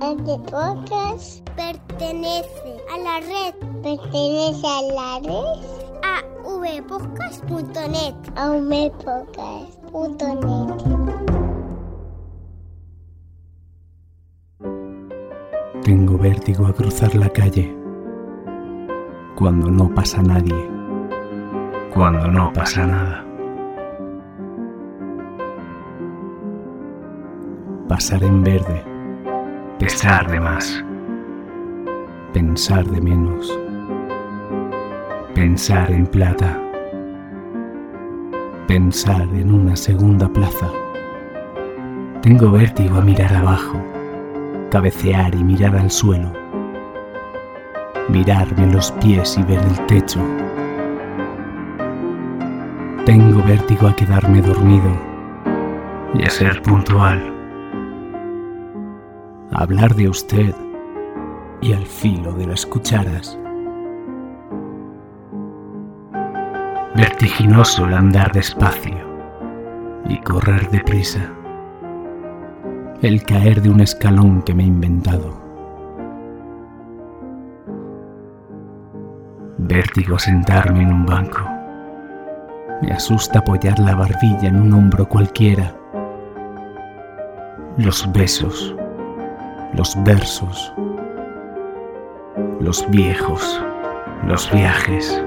Este podcast pertenece a la red. Pertenece a la red. A vpodcast.net. A vpodcast.net. Tengo vértigo a cruzar la calle. Cuando no pasa nadie. Cuando no pasa nada. Pasar en verde. Pesar de más. Pensar de menos. Pensar en plata. Pensar en una segunda plaza. Tengo vértigo a mirar abajo, cabecear y mirar al suelo. Mirarme los pies y ver el techo. Tengo vértigo a quedarme dormido y a ser puntual hablar de usted y al filo de las cucharas. Vertiginoso el andar despacio y correr deprisa. El caer de un escalón que me he inventado. Vértigo sentarme en un banco. Me asusta apoyar la barbilla en un hombro cualquiera. Los besos los versos, los viejos, los viajes.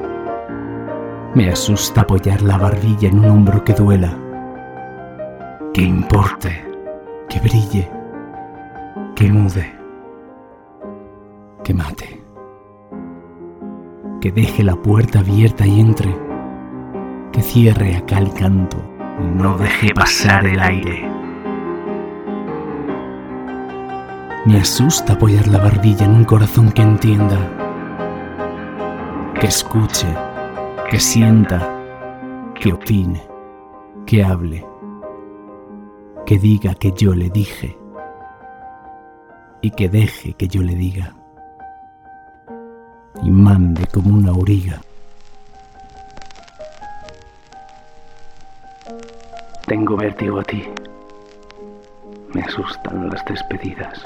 Me asusta apoyar la barbilla en un hombro que duela, que importe, que brille, que mude, que mate, que deje la puerta abierta y entre, que cierre acá el canto no deje pasar el aire. Me asusta apoyar la barbilla en un corazón que entienda, que escuche, que sienta, que opine, que hable, que diga que yo le dije y que deje que yo le diga y mande como una auriga. Tengo vértigo a ti. Me asustan las despedidas.